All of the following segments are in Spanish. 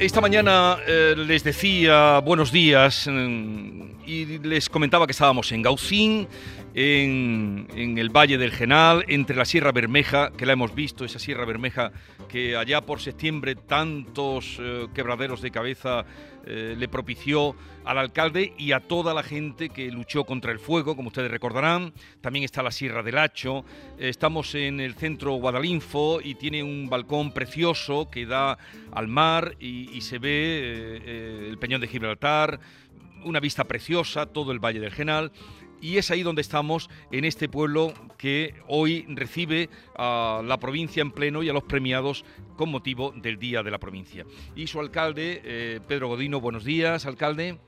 esta mañana eh, les decía buenos días mm, y les comentaba que estábamos en Gaucín, en, el Valle del Genal, entre la Sierra Bermeja, que la hemos visto, esa Sierra Bermeja que allá por septiembre tantos eh, quebraderos de cabeza eh, le propició al alcalde y a toda la gente que luchó contra el fuego, como ustedes recordarán. También está la Sierra del Hacho. estamos en el centro Guadalinfo y tiene un balcón precioso que da al mar y, y se ve eh, el Peñón de Gibraltar, una vista preciosa, todo el Valle del Genal y es ahí donde estamos, en este pueblo que hoy recibe a la provincia en pleno y a los premiados con motivo del Día de la Provincia. Y su alcalde, eh, Pedro Godino, buenos días, alcalde.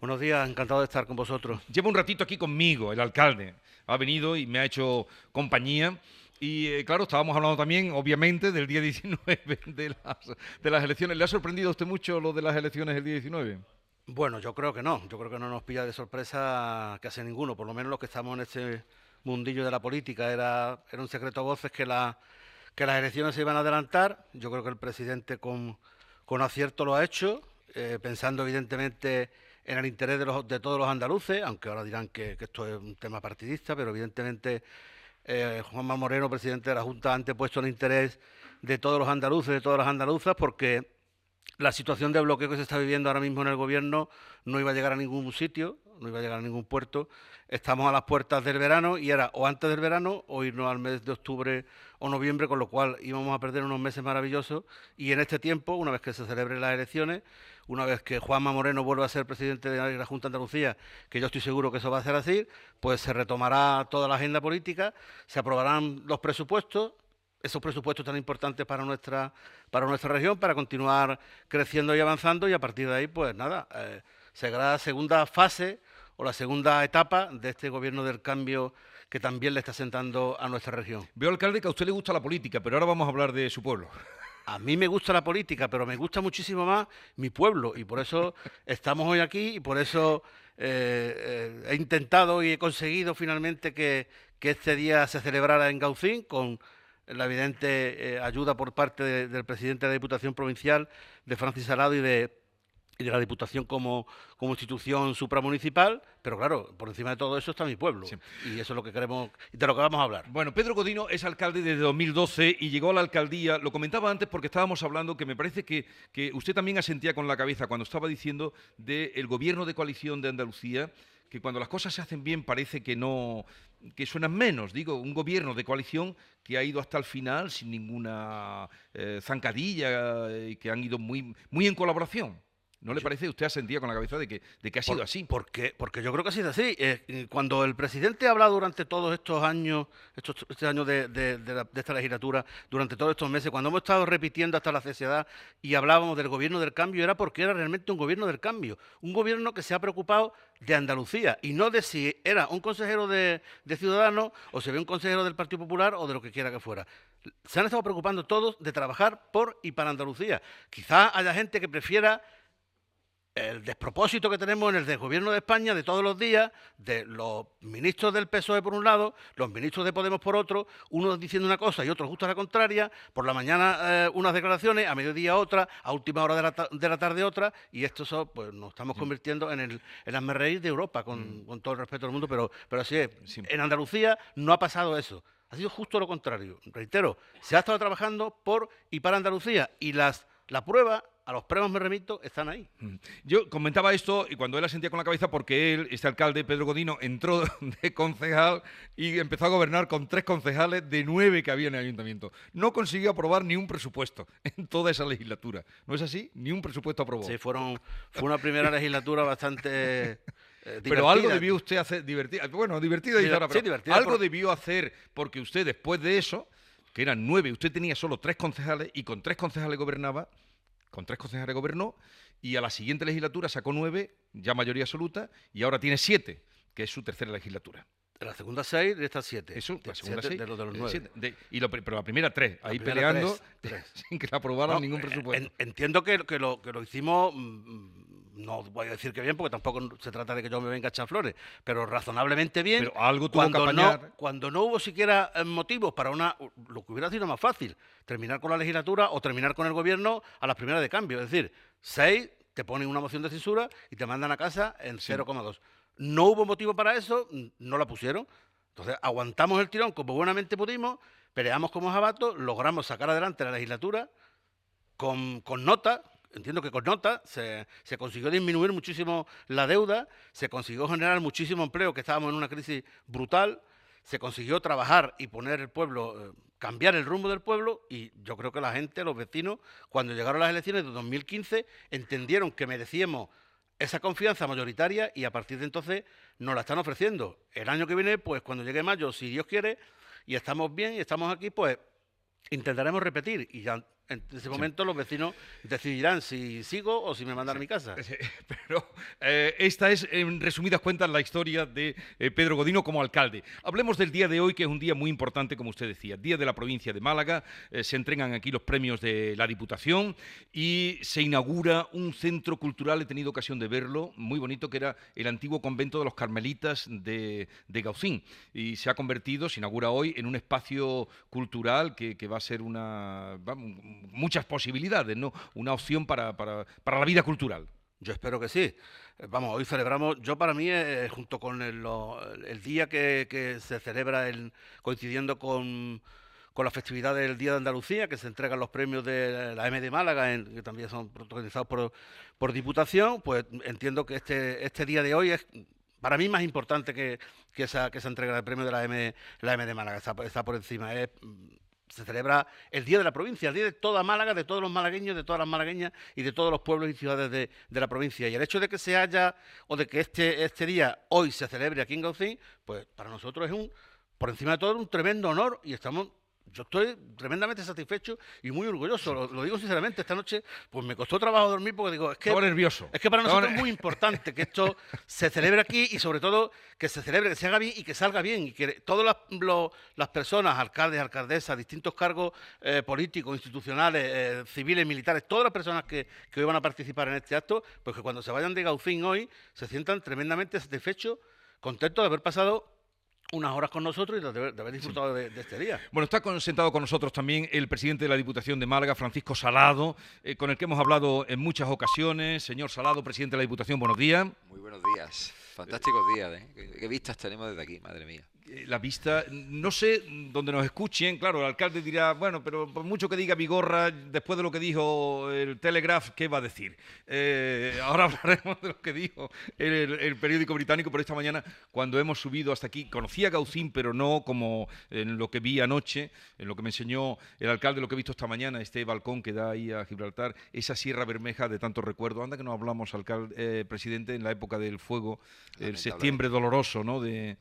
Buenos días, encantado de estar con vosotros. Lleva un ratito aquí conmigo, el alcalde. Ha venido y me ha hecho compañía. Y eh, claro, estábamos hablando también, obviamente, del día 19 de las, de las elecciones. ¿Le ha sorprendido a usted mucho lo de las elecciones del día 19? Bueno, yo creo que no. Yo creo que no nos pilla de sorpresa casi ninguno. Por lo menos los que estamos en este mundillo de la política. Era, era un secreto a voces que, la, que las elecciones se iban a adelantar. Yo creo que el presidente con, acierto lo ha hecho, eh, pensando evidentemente en el interés de, los, de, todos los andaluces, aunque ahora dirán que, que, esto es un tema partidista, pero evidentemente eh, Juanma Moreno, presidente de la Junta, ha antepuesto el interés de todos los andaluces, de todas las andaluzas, porque la situación de bloqueo que se está viviendo ahora mismo en el gobierno no iba a llegar a ningún sitio, no iba a llegar a ningún puerto. Estamos a las puertas del verano y era o antes del verano o irnos al mes de octubre o noviembre, con lo cual íbamos a perder unos meses maravillosos. Y en este tiempo, una vez que se celebren las elecciones, una vez que Juanma Moreno vuelva a ser presidente de la Junta de Andalucía, que yo estoy seguro que eso va a ser así, pues se retomará toda la agenda política, se aprobarán los presupuestos, esos presupuestos tan importantes para nuestra, para nuestra región, para continuar creciendo y avanzando y a partir de ahí, pues nada, eh, será la segunda fase o la segunda etapa de este gobierno del cambio que también le está sentando a nuestra región. Veo, alcalde, que a usted le gusta la política, pero ahora vamos a hablar de su pueblo. A mí me gusta la política, pero me gusta muchísimo más mi pueblo y por eso estamos hoy aquí y por eso eh, eh, he intentado y he conseguido finalmente que, que este día se celebrara en Gaucín con la evidente eh, ayuda por parte de, del presidente de la Diputación Provincial, de Francis Salado y de, y de la Diputación como, como, institución supramunicipal, pero claro, por encima de todo eso está mi pueblo. Sí. Y eso es lo que queremos y de lo que vamos a hablar. Bueno, Pedro Godino es alcalde desde 2012 y llegó a la alcaldía, lo comentaba antes porque estábamos hablando que me parece que, que usted también asentía con la cabeza cuando estaba diciendo del gobierno de coalición de Andalucía que cuando las cosas se hacen bien parece que no que suenan menos, digo, un gobierno de coalición que ha ido hasta el final sin ninguna eh, zancadilla y que han ido muy muy en colaboración. ¿No le parece? Usted ha sentido con la cabeza de que, de que ha sido por, así. Porque, porque yo creo que ha sido así. Eh, cuando el presidente ha hablado durante todos estos años, estos, este año de, de, de, la, de, esta legislatura, durante todos estos meses, cuando hemos estado repitiendo hasta la sociedad y hablábamos del gobierno del cambio, era porque era realmente un gobierno del cambio. Un gobierno que se ha preocupado de Andalucía y no de si era un consejero de, Ciudadanos o si había un consejero del Partido Popular o de lo que quiera que fuera. Se han estado preocupando todos de trabajar por y para Andalucía. Quizá haya gente que prefiera el despropósito que tenemos en el desgobierno de España de todos los días, de los ministros del PSOE por un lado, los ministros de Podemos por otro, unos diciendo una cosa y otros justo a la contraria, por la mañana eh, unas declaraciones, a mediodía otra, a última hora de la, de la tarde otra, y esto so, pues nos estamos convirtiendo en el, el de Europa, con, mm. con, todo el respeto del mundo, pero, pero así es. Sí. En Andalucía no ha pasado eso. Ha sido justo lo contrario. Reitero, se ha estado trabajando por y para Andalucía y las, la prueba a los premios me remito, están ahí. Yo comentaba esto y cuando él asentía con la cabeza porque él, este alcalde, Pedro Godino, entró de concejal y empezó a gobernar con tres concejales de nueve que había en el ayuntamiento. No consiguió aprobar ni un presupuesto en toda esa legislatura. ¿No es así? Ni un presupuesto aprobó. Sí, fueron, fue una primera legislatura bastante... Eh, pero algo debió usted hacer divertida. Bueno, divertida y ahora, sí, divertida algo por... debió hacer porque usted después de eso, que eran nueve, usted tenía solo tres concejales y con tres concejales gobernaba con tres concejales gobernó y a la siguiente legislatura sacó nueve, ya mayoría absoluta, y ahora tiene siete, que es su tercera legislatura. De la segunda seis, de estas siete. Eso, la segunda siete seis. De los, de los nueve. De, y lo, pero la primera tres, la ahí primera peleando, tres, tres. sin que le aprobaran no, ningún presupuesto. En, entiendo que, que, lo, que lo hicimos mmm, no voy a decir que bien, porque tampoco se trata de que yo me venga a echar flores, pero razonablemente bien. Pero algo tuvo cuando que no, cuando no hubo siquiera eh, motivos para una. Lo que hubiera sido más fácil, terminar con la legislatura o terminar con el gobierno a las primeras de cambio. Es decir, seis, te ponen una moción de censura y te mandan a casa en 0,2. No hubo motivo para eso, no la pusieron. Entonces, aguantamos el tirón como buenamente pudimos, peleamos como jabatos, logramos sacar adelante la legislatura con, con nota, entiendo que con nota, se, se consiguió disminuir muchísimo la deuda, se consiguió generar muchísimo empleo, que estábamos en una crisis brutal, se consiguió trabajar y poner el pueblo, eh, cambiar el rumbo del pueblo, y yo creo que la gente, los vecinos, cuando llegaron las elecciones de 2015, entendieron que merecíamos esa confianza mayoritaria y a partir de entonces nos la están ofreciendo. El año que viene, pues cuando llegue mayo, si Dios quiere, y estamos bien y estamos aquí, pues intentaremos repetir y ya en ese momento los vecinos decidirán si sigo o si me mandan a mi casa. Pero eh, esta es, en resumidas cuentas, la historia de eh, Pedro Godino como alcalde. Hablemos del día de hoy, que es un día muy importante, como usted decía, Día de la provincia de Málaga. eh, se entregan aquí los premios de la Diputación y se inaugura un centro cultural, he tenido ocasión de verlo, muy bonito, que era el antiguo convento de los Carmelitas de, de Gaucín. Y se ha convertido, se inaugura hoy, en un espacio cultural que, que va a ser una... muchas posibilidades, ¿no? Una opción para, para, para la vida cultural. Yo espero que sí. Eh, Vamos, hoy celebramos, yo para mí, eh, junto con el, el día que, que se celebra el- coincidiendo con, con la festividad del Día de Andalucía, que se entregan los premios de la M de Málaga, que también son protagonizados por, por Diputación, pues entiendo que este, este día de hoy es para mí más importante que, que esa, que esa entrega del premio de la M, la M de Málaga, está, por- encima. Se celebra el Día de la Provincia, el Día de toda Málaga, de todos los malagueños, de todas las malagueñas y de todos los pueblos y ciudades de, de la provincia. Y el hecho de que se haya, o de que este, este día hoy se celebre aquí en Gaucín, pues para nosotros es un, por encima de todo, un tremendo honor y estamos... Yo estoy tremendamente satisfecho y muy orgulloso, lo, lo digo sinceramente, esta noche pues me costó trabajo dormir porque digo, es que Estaba nervioso. es que para nosotros es muy importante que esto se celebre aquí y sobre todo que se celebre, que se haga bien y que salga bien y que todas las, lo- las personas, alcaldes, alcaldesas, distintos cargos eh, políticos, institucionales, eh, civiles, militares, todas las personas que, que hoy van a participar en este acto, pues que cuando se vayan de Gaucín hoy se sientan tremendamente satisfechos, contentos de haber pasado unas horas con nosotros y de haber, de haber disfrutado de, de este día. Bueno, está con- sentado con nosotros también el presidente de la Diputación de Málaga, Francisco Salado, eh, con el que hemos hablado en muchas ocasiones. Señor Salado, presidente de la Diputación, buenos días. Muy buenos días. Fantásticos días, ¿eh? ¿Qué, qué vistas tenemos desde aquí, madre mía? Eh, La vista, no sé dónde nos escuchen, claro, el alcalde dirá, bueno, pero por mucho que diga Vigorra, después de lo que dijo el Telegraph, ¿qué va a decir? Eh, ahora hablaremos de lo que dijo el, el periódico británico, pero esta mañana, cuando hemos subido hasta aquí, conocía a Gaucín, pero no como en lo que vi anoche, en lo que me enseñó el alcalde, lo que he visto esta mañana, este balcón que da ahí a Gibraltar, esa Sierra Bermeja de tanto recuerdo. Anda que no hablamos, alcalde, eh, presidente, en la época del fuego, el septiembre doloroso, ¿no? De,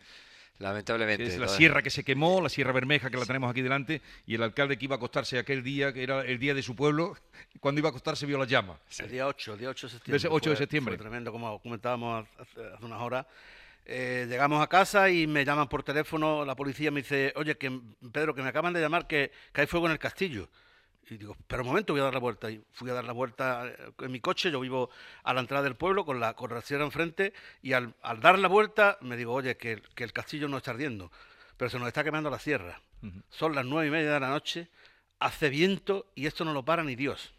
Lamentablemente. que es la sierra que se quemó, la Sierra Bermeja que la tenemos aquí delante, y el alcalde que iba a acostarse aquel día, que era el día de su pueblo, cuando iba a acostarse vio la llama. El día 8, el día 8 de septiembre. Ese 8 de septiembre. Fue tremendo, como comentábamos hace, hace unas horas. Eh, llegamos a casa y me llaman por teléfono, la policía me dice, oye, que Pedro, que me acaban de llamar que, que hay fuego en el castillo. Y digo, pero un momento, voy a dar la vuelta. Y fui a dar la vuelta eh, en mi coche, yo vivo a la entrada del pueblo con la, con la sierra enfrente, y al, al dar la vuelta me digo, oye, que, el- que el castillo no está ardiendo, pero se nos está quemando la sierra. Son las nueve y media de la noche, hace viento y esto no lo para ni Dios.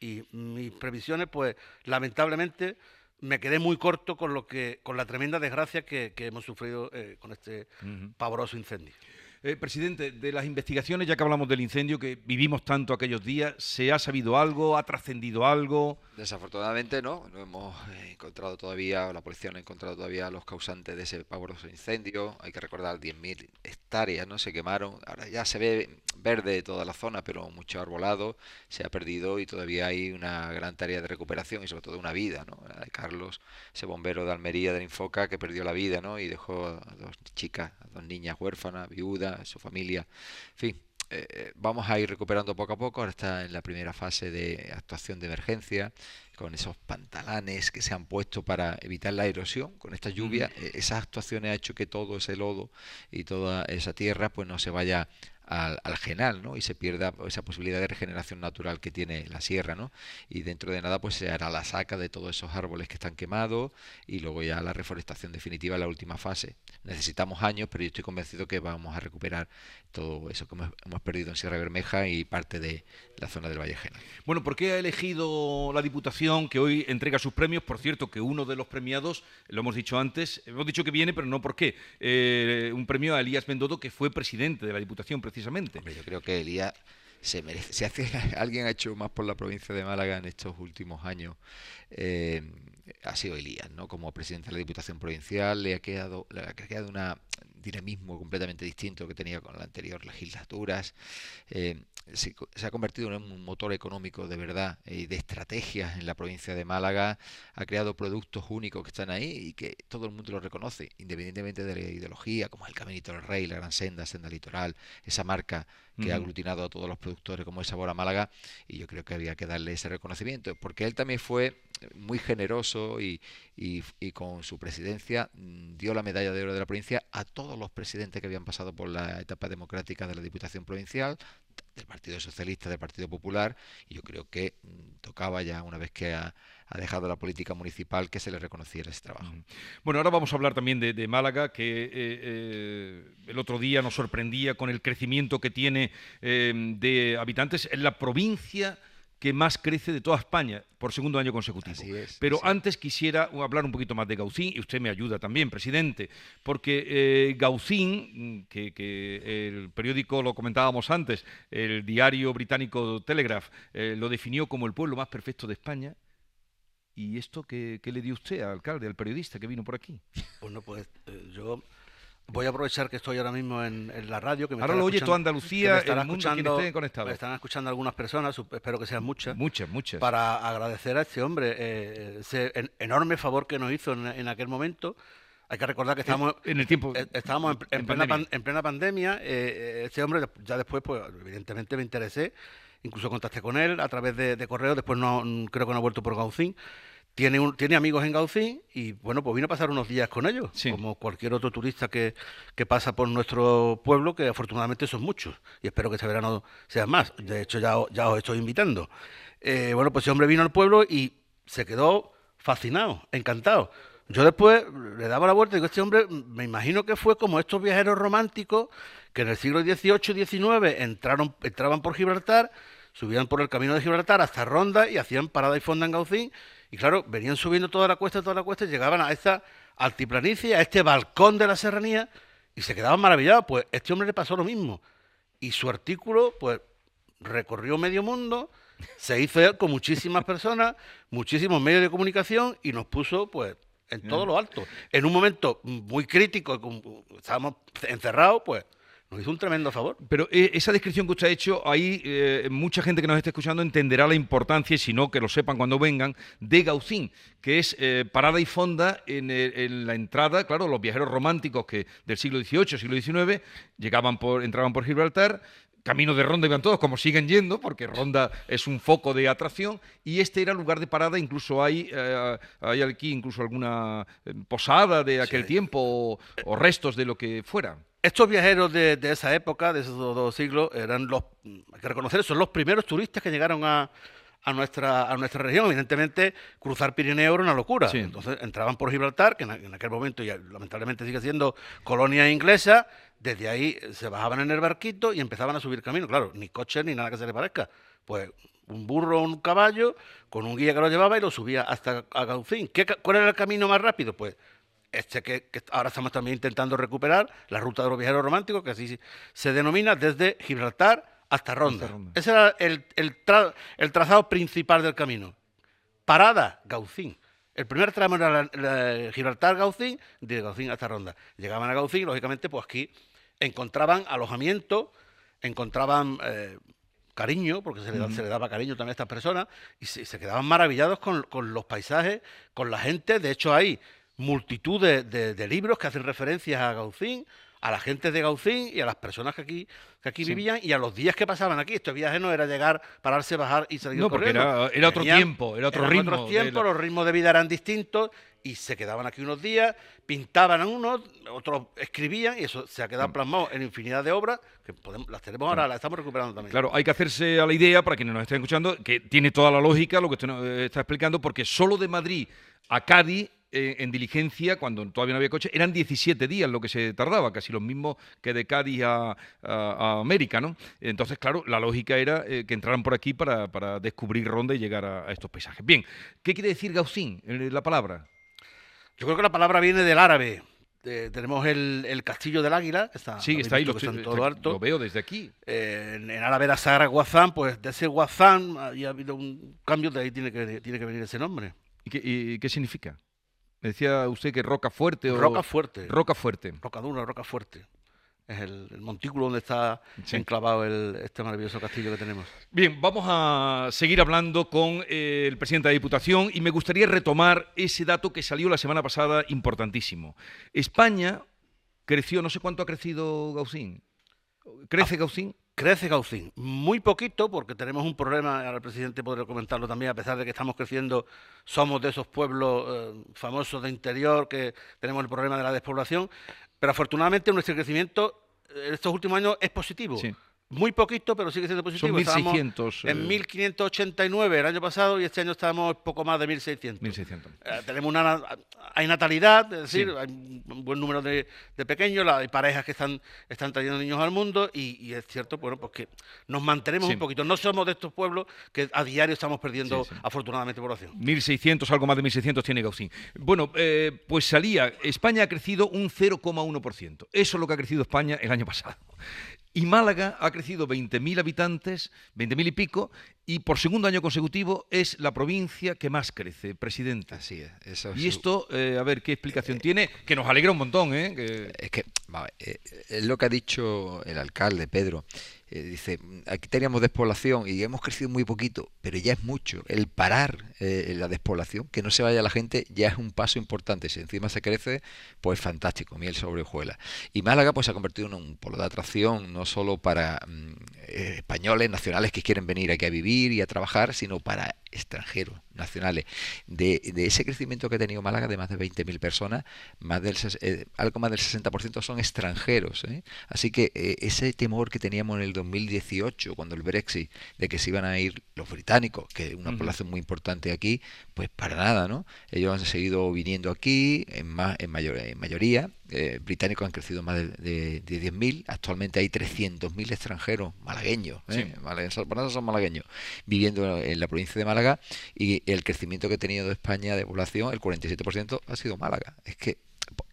Y mis previsiones, pues lamentablemente me quedé muy corto con lo que, con la tremenda desgracia que, que hemos sufrido eh, con este pavoroso incendio. Eh, presidente, de las investigaciones, ya que hablamos del incendio, que vivimos tanto aquellos días, ¿se ha sabido algo? ¿Ha trascendido algo? Desafortunadamente no, no hemos eh, encontrado todavía, la policía no ha encontrado todavía los causantes de ese pavoroso incendio. Hay que recordar 10.000 hectáreas, ¿no? Se quemaron. Ahora ya se ve verde toda la zona, pero mucho arbolado se ha perdido y todavía hay una gran tarea de recuperación y sobre todo una vida, ¿no? De Carlos, ese bombero de Almería, del Infoca, que perdió la vida, ¿no? Y dejó a dos chicas, a dos niñas huérfanas, viudas, su familia. En fin, eh, vamos a ir recuperando poco a poco. Ahora está en la primera fase de actuación de emergencia con esos pantalanes que se han puesto para evitar la erosión con esta lluvia, e, esas actuaciones ha hecho que todo ese lodo y toda esa tierra pues no se vaya al, al, genal, ¿no? Y se pierda esa posibilidad de regeneración natural que tiene la sierra, ¿no? Y dentro de nada, pues se hará la saca de todos esos árboles que están quemados y luego ya la reforestación definitiva la última fase. Necesitamos años, pero yo estoy convencido que vamos a recuperar todo eso que hemos, perdido en Sierra Bermeja y parte de la zona del Valle Genal. Bueno, ¿por qué ha elegido la Diputación que hoy entrega sus premios? Por cierto, que uno de los premiados, lo hemos dicho antes, hemos dicho que viene, pero no por qué. Eh, un premio a Elías Mendodo, que fue presidente de la Diputación precisamente. Yo creo que Elías se merece. Alguien ha hecho más por la provincia de Málaga en estos últimos años, eh, ha sido Elías, ¿no? Como presidente de la Diputación Provincial, le ha quedado, le ha quedado un dinamismo completamente distinto que tenía con las anteriores legislaturas. Eh, se, ha convertido en un motor económico de verdad y de estrategias en la provincia de Málaga. Ha creado productos únicos que están ahí y que todo el mundo lo reconoce, independientemente de la ideología, como el Caminito del Rey, la Gran Senda, Senda Litoral, esa marca que ha aglutinado a todos los productores como es Sabor a Málaga. Y yo creo que había que darle ese reconocimiento, porque él también fue muy generoso y, y, con su presidencia mm, dio la medalla de oro de la provincia a todos los presidentes que habían pasado por la etapa democrática de la Diputación Provincial, del Partido Socialista, del Partido Popular, y yo creo que mm, tocaba ya, una vez que ha, dejado la política municipal, que se le reconociera ese trabajo. Bueno, ahora vamos a hablar también de, Málaga, que eh, eh, el otro día nos sorprendía con el crecimiento que tiene eh, de habitantes en la provincia que más crece de toda España por segundo año consecutivo. Pero antes quisiera hablar un poquito más de Gaucín, y usted me ayuda también, presidente, porque eh, Gaucín, que, el periódico lo comentábamos antes, el diario británico Telegraph, eh, lo definió como el pueblo más perfecto de España. ¿Y esto qué, le dio usted al alcalde, al periodista que vino por aquí? Bueno, pues eh, yo Voy a aprovechar que estoy ahora mismo en, la radio. Que me ahora lo oye toda Andalucía, el mundo esté conectado. Me están escuchando algunas personas, espero que sean muchas. Muchas, muchas. Para agradecer a este hombre eh, ese enorme favor que nos hizo en, aquel momento. Hay que recordar que estábamos en el tiempo eh, estábamos en, plena, pandemia. en plena pandemia. Eh, este hombre ya después, pues evidentemente me interesé, incluso contacté con él a través de, correo. Después no creo que no ha vuelto por Gaucín tiene, un, tiene amigos en Gaucín y bueno, pues vino a pasar unos días con ellos, como cualquier otro turista que, que, pasa por nuestro pueblo, que afortunadamente son muchos y espero que este verano sean más. De hecho, ya, ya os estoy invitando. Eh, bueno, pues ese hombre vino al pueblo y se quedó fascinado, encantado. Yo después le daba la vuelta y digo, este hombre me imagino que fue como estos viajeros románticos que en el siglo XVIII y XIX entraron, entraban por Gibraltar, subían por el camino de Gibraltar hasta Ronda y hacían parada y fonda en Gaucín y claro, venían subiendo toda la cuesta, toda la cuesta, y llegaban a esta altiplanicie, a este balcón de la serranía, y se quedaban maravillados. Pues este hombre le pasó lo mismo. Y su artículo, pues, recorrió medio mundo, se hizo con muchísimas personas, muchísimos medios de comunicación, y nos puso, pues, en todo lo alto. En un momento muy crítico, estábamos encerrados, pues nos hizo un tremendo favor. Pero eh, esa descripción que usted ha hecho, ahí eh, mucha gente que nos está escuchando entenderá la importancia, y si no, que lo sepan cuando vengan, de Gaucín, que es eh, parada y fonda en, la entrada, claro, los viajeros románticos que del siglo XVIII, siglo XIX, llegaban por, entraban por Gibraltar, camino de Ronda iban todos, como siguen yendo, porque Ronda es un foco de atracción, y este era lugar de parada, incluso hay, hay aquí incluso alguna posada de aquel tiempo o restos de lo que fuera. Estos viajeros de, esa época, de esos dos siglos, eran los, hay que reconocer, son los primeros turistas que llegaron a, nuestra, a nuestra región. Evidentemente, cruzar Pirineo era una locura. Entonces entraban por Gibraltar, que en, aquel momento ya lamentablemente sigue siendo colonia inglesa. Desde ahí se bajaban en el barquito y empezaban a subir camino. Claro, ni coches ni nada que se le parezca. Pues un burro o un caballo con un guía que lo llevaba y lo subía hasta a Gaucín. ¿Qué, ¿Cuál era el camino más rápido? Pues este que, ahora estamos también intentando recuperar, la ruta de los viajeros románticos, que así se denomina desde Gibraltar hasta Ronda. Ese era el, el, trazado principal del camino. Parada, Gaucín. El primer tramo era Gibraltar-Gaucín, de Gaucín hasta Ronda. Llegaban a Gaucín, lógicamente, pues aquí encontraban alojamiento, encontraban eh, cariño, porque se le, daba cariño también a estas personas, y se, quedaban maravillados con, con, los paisajes, con la gente. De hecho, hay multitud de, libros que hacen referencias a Gaucín. a la gente de Gaucín y a las personas que aquí, que aquí vivían y a los días que pasaban aquí. Este viaje no era llegar, pararse, bajar y salir No, corriendo. era, era otro Venían- tiempo, era otro eran ritmo. otros tiempos, la- los ritmos de vida eran distintos y se quedaban aquí unos días, pintaban a unos, otros escribían y eso se ha quedado plasmado en infinidad de obras que podemos, las tenemos ahora, las estamos recuperando también. Claro, hay que hacerse a la idea, para quienes nos estén escuchando, que tiene toda la lógica lo que usted nos eh, está explicando, porque solo de Madrid a Cádiz, eh, en diligencia, cuando todavía no había coche, eran 17 días lo que se tardaba, casi lo mismo que de Cádiz a, a- a América, ¿no? Entonces, claro, la lógica era eh, que entraran por aquí para, para descubrir Ronda y llegar a, a estos paisajes. Bien, ¿qué quiere decir Gaucín, eh, la palabra? Yo creo que la palabra viene del árabe. Eh, tenemos el, el castillo del águila, que está, sí, está ahí, lo, estoy- en todo está- lo alto. lo veo desde aquí. Eh, en, en árabe era Sagra Guazán, pues de ese Guazán ha habido un cambio, de ahí tiene que, tiene que venir ese nombre. ¿Y qué, y qué significa? Me decía usted que roca fuerte o... Roca fuerte. Roca fuerte. Roca dura, roca fuerte. Es el, el montículo donde está Sí. enclavado el- este maravilloso castillo que tenemos. Bien, vamos a seguir hablando con eh, el presidente de la Diputación y me gustaría retomar ese dato que salió la semana pasada importantísimo. España creció, no sé cuánto ha crecido Gaucín. ¿Crece Gaucín? Crece Gaucín, muy poquito, porque tenemos un problema, ahora el presidente podría comentarlo también, a pesar de que estamos creciendo, somos de esos pueblos eh, famosos de interior que tenemos el problema de la despoblación, pero afortunadamente nuestro crecimiento eh, en estos últimos años es positivo. Sí. Muy poquito, pero sigue siendo positivo. Estábamos 1.600, En eh. 1589 el año pasado y este año estamos poco más de 1600. 1.600. Eh, tenemos una na- hay natalidad, es decir, Sí. hay un buen número de, de pequeños, la- hay parejas que están, están trayendo niños al mundo y, y es cierto, bueno, pues que nos mantenemos Sí. un poquito. No somos de estos pueblos que a diario estamos perdiendo, sí. afortunadamente, población. 1.600, algo más de 1.600 tiene Gaucín. Bueno, eh, pues salía, España ha crecido un 0,1%. Eso es lo que ha crecido España el año pasado. Y Málaga ha crecido 20.000 habitantes, 20.000 y pico, y por segundo año consecutivo es la provincia que más crece, presidente. Así es. Eso Y es- esto, eh, a ver qué explicación tiene, que nos alegra un montón, ¿eh? Que- Es que, ver, eh, es lo que ha dicho el alcalde, Pedro. Eh, dice, "Mm, aquí teníamos despoblación y hemos crecido muy poquito, pero ya es mucho. El parar eh, la despoblación, que no se vaya la gente, ya es un paso importante. Si encima se crece, pues fantástico, miel sobre hojuelas. Y Málaga pues se ha convertido en un polo de atracción, no solo para mm, eh, españoles, nacionales que quieren venir aquí a vivir y a trabajar, sino para extranjeros, nacionales. De, de ese crecimiento que ha tenido Málaga de más de 20.000 personas, más del, eh, algo más del 60% son extranjeros. ¿eh? Así que eh, ese temor que teníamos en el 2018, cuando el Brexit, de que se iban a ir los británicos, que es una población muy importante aquí, pues para nada, ¿no? Ellos han seguido viniendo aquí en, más, en, mayor, en mayoría. Eh, británicos han crecido más de, de, de 10.000. Actualmente hay 300.000 extranjeros malagueños. ¿eh? Sí. Malagueños, por eso son malagueños viviendo en la provincia de Málaga y el crecimiento que ha tenido España de población, el 47% ha sido Málaga. Es que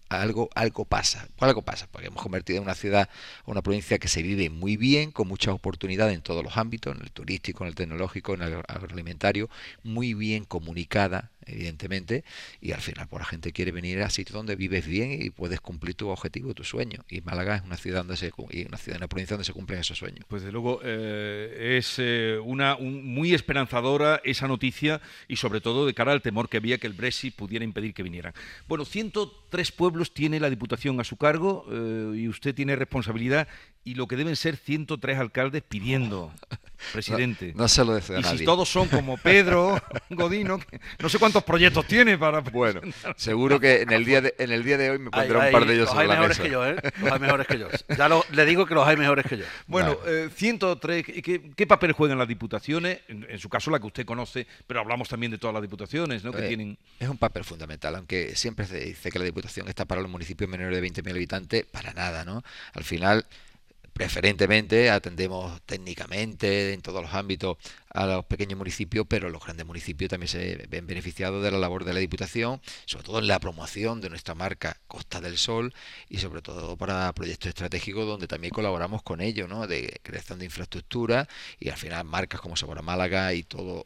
algo, algo pasa. Algo pasa, porque hemos convertido en una ciudad, una provincia que se vive muy bien, con muchas oportunidades en todos los ámbitos, en el turístico, en el tecnológico, en el agro- agroalimentario, muy bien comunicada, evidentemente, y al final pues, la gente quiere venir a sitios donde vives bien y puedes cumplir tu objetivo, tu sueño. Y Málaga es una ciudad donde se una ciudad, una provincia donde se cumplen esos sueños. Pues desde luego eh, es eh, una un- muy esperanzadora esa noticia y sobre todo de cara al temor que había que el Brexit pudiera impedir que vinieran. Bueno, 103 pueblos tiene la Diputación a su cargo eh, y usted tiene responsabilidad y lo que deben ser 103 alcaldes pidiendo, presidente. No se lo deseo a y si nadie. todos son como Pedro Godino, que no sé cuántos proyectos tiene para... Bueno, seguro que en el día de, en el día de hoy me pondrá Hay- un par de ellos los sobre hay la mejores mesa. que yo, ¿eh? Los hay mejores que yo. Ya lo- le digo que los hay mejores que yo. Bueno, Vale. eh, 103, ¿qué, papel juegan las diputaciones? En, en su caso, la que usted conoce, pero hablamos también de todas las diputaciones, ¿no? Que Eh, tienen... Es un papel fundamental, aunque siempre se dice que la Diputación está para los municipios menores de 20.000 habitantes, para nada, ¿no? Al final, preferentemente, atendemos técnicamente en todos los ámbitos a los pequeños municipios, pero los grandes municipios también se ven beneficiados de la labor de la Diputación, sobre todo en la promoción de nuestra marca Costa del Sol y sobre todo para proyectos estratégicos donde también colaboramos con ellos, ¿no? De creación de infraestructura y al final marcas como Sabor Málaga y todo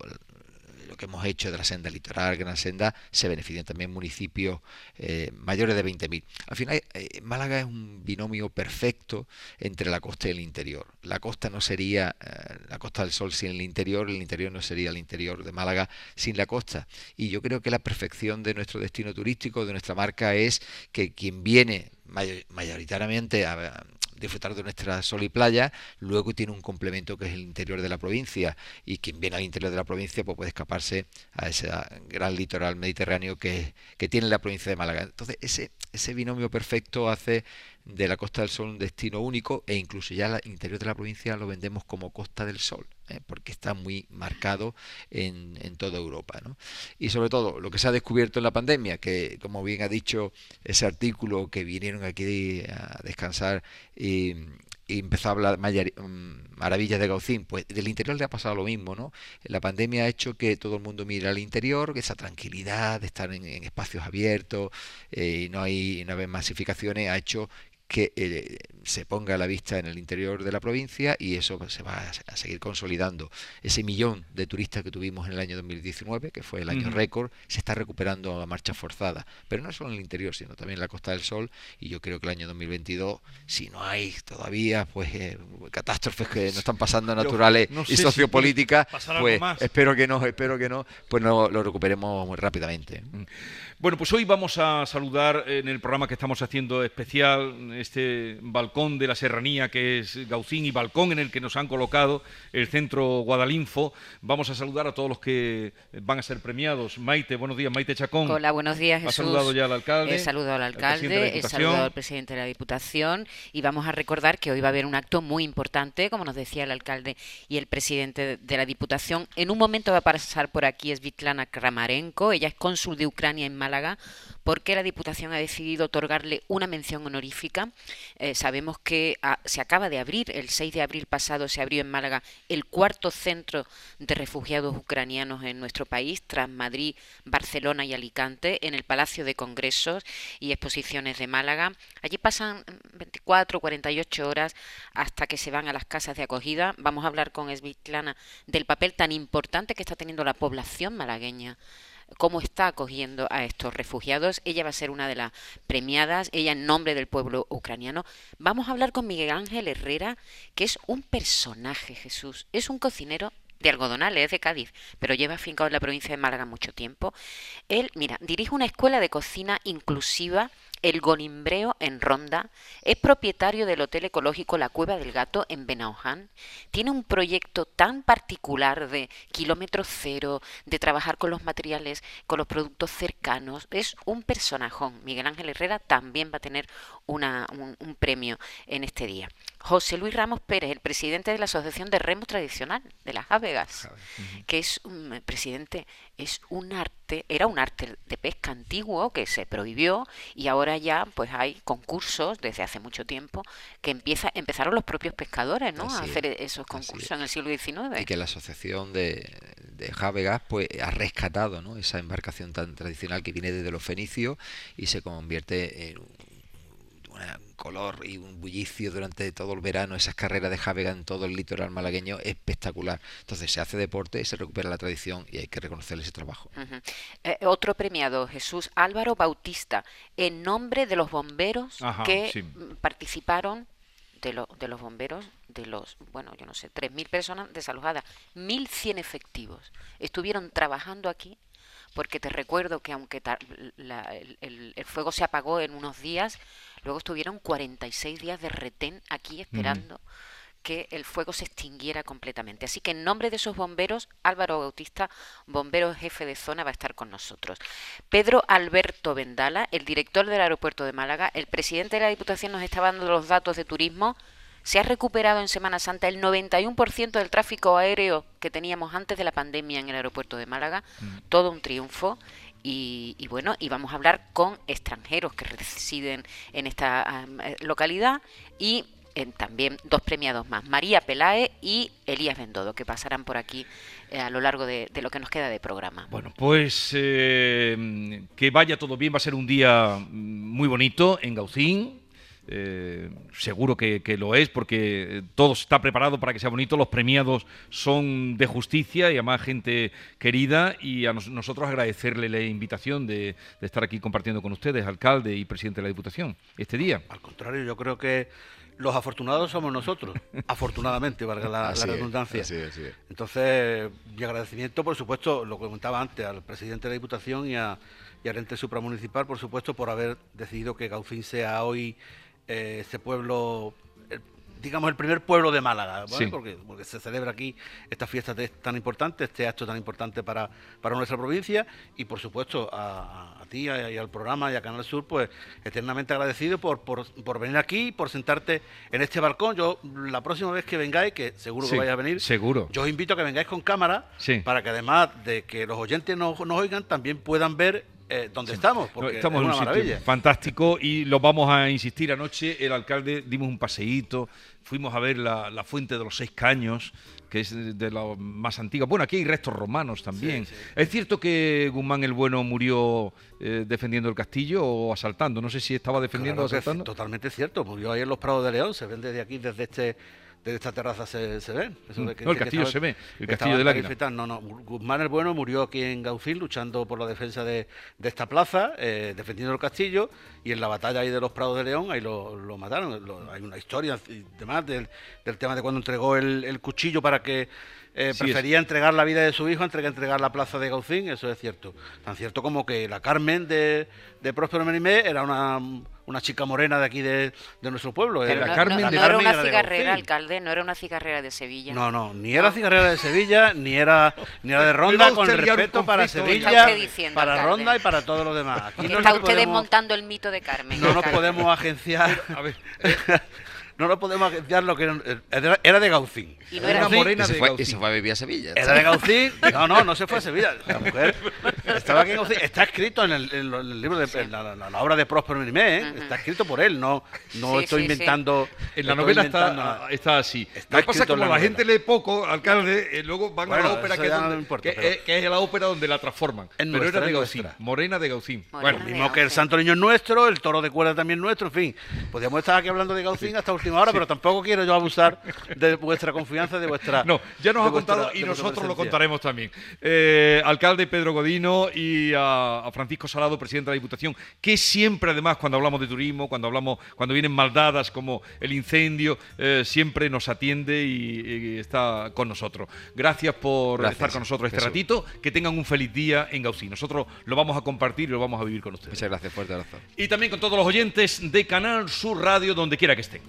lo que hemos hecho de la senda litoral, Gran Senda, se benefician también municipios eh, mayores de 20.000. Al final, eh, Málaga es un binomio perfecto entre la costa y el interior. La costa no sería eh, la costa del sol sin el interior, el interior no sería el interior de Málaga sin la costa. Y yo creo que la perfección de nuestro destino turístico, de nuestra marca, es que quien viene mayoritariamente a, disfrutar de nuestra sol y playa, luego tiene un complemento que es el interior de la provincia y quien viene al interior de la provincia pues puede escaparse a ese gran litoral mediterráneo que, que tiene la provincia de Málaga. Entonces ese, ese binomio perfecto hace de la Costa del Sol un destino único e incluso ya el interior de la provincia lo vendemos como Costa del Sol, ¿eh? porque está muy marcado en, en toda Europa. ¿no? Y sobre todo, lo que se ha descubierto en la pandemia, que como bien ha dicho ese artículo que vinieron aquí a descansar y, empezó a hablar mm, maravillas de Gaucín, pues del interior le ha pasado lo mismo, ¿no? La pandemia ha hecho que todo el mundo mire al interior, esa tranquilidad de estar en, espacios abiertos eh, y no hay no hay masificaciones, ha hecho que eh, se ponga a la vista en el interior de la provincia y eso se va a, seguir consolidando. Ese millón de turistas que tuvimos en el año 2019, que fue el año récord, se está recuperando a marcha forzada, pero no solo en el interior, sino también en la Costa del Sol y yo creo que el año 2022, si no hay todavía pues eh, catástrofes que no están pasando naturales y sociopolíticas, pues espero que no, espero que no, pues no lo recuperemos muy rápidamente. Bueno, pues hoy vamos a saludar en el programa que estamos haciendo especial, este balcón de la serranía que es Gaucín y balcón en el que nos han colocado el centro Guadalinfo. Vamos a saludar a todos los que van a ser premiados. Maite, buenos días, Maite Chacón. Hola, buenos días, Jesús. ¿Ha saludado ya al alcalde? He saludado al alcalde, he saludado al presidente de la Diputación y vamos a recordar que hoy va a haber un acto muy importante, como nos decía el alcalde y el presidente de la Diputación. En un momento va a pasar por aquí Svitlana Kramarenko, ella es cónsul de Ucrania en Málaga porque la Diputación ha decidido otorgarle una mención honorífica. Eh, sabemos que ah, se acaba de abrir, el 6 de abril pasado se abrió en Málaga el cuarto centro de refugiados ucranianos en nuestro país, tras Madrid, Barcelona y Alicante, en el Palacio de Congresos y Exposiciones de Málaga. Allí pasan 24 48 horas hasta que se van a las casas de acogida. Vamos a hablar con Svitlana del papel tan importante que está teniendo la población malagueña cómo está acogiendo a estos refugiados. Ella va a ser una de las premiadas, ella en nombre del pueblo ucraniano. Vamos a hablar con Miguel Ángel Herrera, que es un personaje, Jesús. Es un cocinero de algodonales, es de Cádiz, pero lleva afincado en la provincia de Málaga mucho tiempo. Él, mira, dirige una escuela de cocina inclusiva el Gonimbreo en Ronda, es propietario del Hotel Ecológico La Cueva del Gato en Benaoján, tiene un proyecto tan particular de kilómetro cero, de trabajar con los materiales, con los productos cercanos, es un personajón. Miguel Ángel Herrera también va a tener una, un, premio en este día. José Luis Ramos Pérez, el presidente de la Asociación de Remo Tradicional de Las Avegas, que es un presidente, es un arte, era un arte de pesca antiguo que se prohibió y ahora ya pues hay concursos desde hace mucho tiempo que empieza, empezaron los propios pescadores ¿no? a hacer esos concursos en el siglo XIX. Y que la Asociación de, de Javegas pues ha rescatado ¿no? esa embarcación tan tradicional que viene desde los fenicios y se convierte en un color y un bullicio durante todo el verano, esas carreras de javega en todo el litoral malagueño, espectacular. Entonces se hace deporte, se recupera la tradición y hay que reconocerle ese trabajo. Eh, otro premiado, Jesús Álvaro Bautista, en nombre de los bomberos que participaron de, de, los bomberos, de los, bueno, yo no sé, 3.000 personas desalojadas, 1.100 efectivos. Estuvieron trabajando aquí porque te recuerdo que aunque el, fuego se apagó en unos días, luego estuvieron 46 días de retén aquí esperando. que el fuego se extinguiera completamente. Así que en nombre de esos bomberos, Álvaro Bautista, bombero jefe de zona, va a estar con nosotros. Pedro Alberto Vendala, el director del aeropuerto de Málaga, el presidente de la Diputación nos estaba dando los datos de turismo se ha recuperado en Semana Santa el 91% del tráfico aéreo que teníamos antes de la pandemia en el aeropuerto de Málaga. Mm. Todo un triunfo. Y, bueno, y vamos a hablar con extranjeros que residen en esta eh, localidad y también dos premiados más, María Pelae y Elías Bendodo, que pasarán por aquí eh, a lo largo de, lo que nos queda de programa. Bueno, pues eh, que vaya todo bien, va a ser un día muy bonito en Gaucín, eh, seguro que, lo es, porque todo está preparado para que sea bonito. Los premiados son de justicia y además gente querida. Y a nosotros agradecerle la invitación de, estar aquí compartiendo con ustedes, alcalde y presidente de la Diputación, este día. Al contrario, yo creo que los afortunados somos nosotros, afortunadamente, valga la, redundancia. Entonces, mi agradecimiento, por supuesto, lo comentaba antes, al presidente de la Diputación y, a, y al ente supramunicipal, por supuesto, por haber decidido que Gaucín sea hoy eh, ese pueblo digamos, el primer pueblo de Málaga, porque, porque, se celebra aquí esta fiesta tan importante, este acto tan importante para, para nuestra provincia y, por supuesto, a, ti y al programa y a Canal Sur, pues eternamente agradecido por, por, por, venir aquí, por sentarte en este balcón. Yo, la próxima vez que vengáis, que seguro que vais a venir, seguro. yo os invito a que vengáis con cámara para que además de que los oyentes nos, nos oigan, también puedan ver eh, donde estamos, porque estamos en un sitio fantástico y lo vamos a insistir anoche. El alcalde dimos un paseíto, fuimos a ver la, fuente de los seis caños, que es de la más antigua. Bueno, aquí hay restos romanos también. ¿Es cierto que Guzmán el Bueno murió eh, defendiendo el castillo o asaltando? No sé si estaba defendiendo o asaltando. Totalmente cierto, murió ahí en los Prados de León, se ven desde aquí, desde este desde esta terraza se, se ven. Mm. no, el castillo se ve, el castillo del Águila. No, no, Guzmán el Bueno murió aquí en Gaucín luchando por la defensa de, de esta plaza, eh, defendiendo el castillo, y en la batalla ahí de los Prados de León, ahí lo, lo mataron. hay una historia y demás del, del, tema de cuando entregó el, el cuchillo para que eh, prefería entregar la vida de su hijo antes que entregar la plaza de Gaucín, eso es cierto. Tan cierto como que la Carmen de, de Próspero Merimé era una, una chica morena de aquí de, de nuestro pueblo. Pero la Carmen de era una cigarrera, alcalde, no era una cigarrera de Sevilla. No, no, ni era cigarrera de Sevilla, ni era, ni era de Ronda, con el respeto para Sevilla, para Ronda y para todo lo demás. Aquí está usted desmontando el mito de Carmen. No nos podemos agenciar. A ver. no lo podemos agenciar lo que era, era de Gaucín. Y no era, morena de Gaucín. Y se fue a vivir a Sevilla. Era de Gaucín. No, no, no se fue a Sevilla. La mujer estaba aquí en Gaucín. Está escrito en el, libro de la, obra de Próspero Mirimé, ¿eh? está escrito por él. No, no estoy inventando. En la novela está, está, así. Está Lo que pasa como la, gente lee poco, alcalde, eh, luego van a la ópera que, es, donde, que, es la ópera donde la transforman. pero era de Gaucín. Morena de Gaucín. bueno, mismo que el Santo Niño es nuestro, el Toro de Cuerda también es nuestro, en fin. Podríamos estar aquí hablando de Gaucín hasta última hora, pero tampoco quiero yo abusar de vuestra confianza, de vuestra. No, ya nos ha contado y nosotros lo contaremos también. Eh, alcalde Pedro Godino y a, Francisco Salado, presidente de la Diputación, que siempre, además, cuando hablamos de turismo, cuando hablamos, cuando vienen maldadas como el incendio, eh, siempre nos atiende y, está con nosotros. Gracias por estar con nosotros este ratito. Que tengan un feliz día en Gaucí. Nosotros lo vamos a compartir y lo vamos a vivir con ustedes. Muchas gracias, fuerte abrazo. Y también con todos los oyentes de Canal Sur Radio, donde quiera que estén.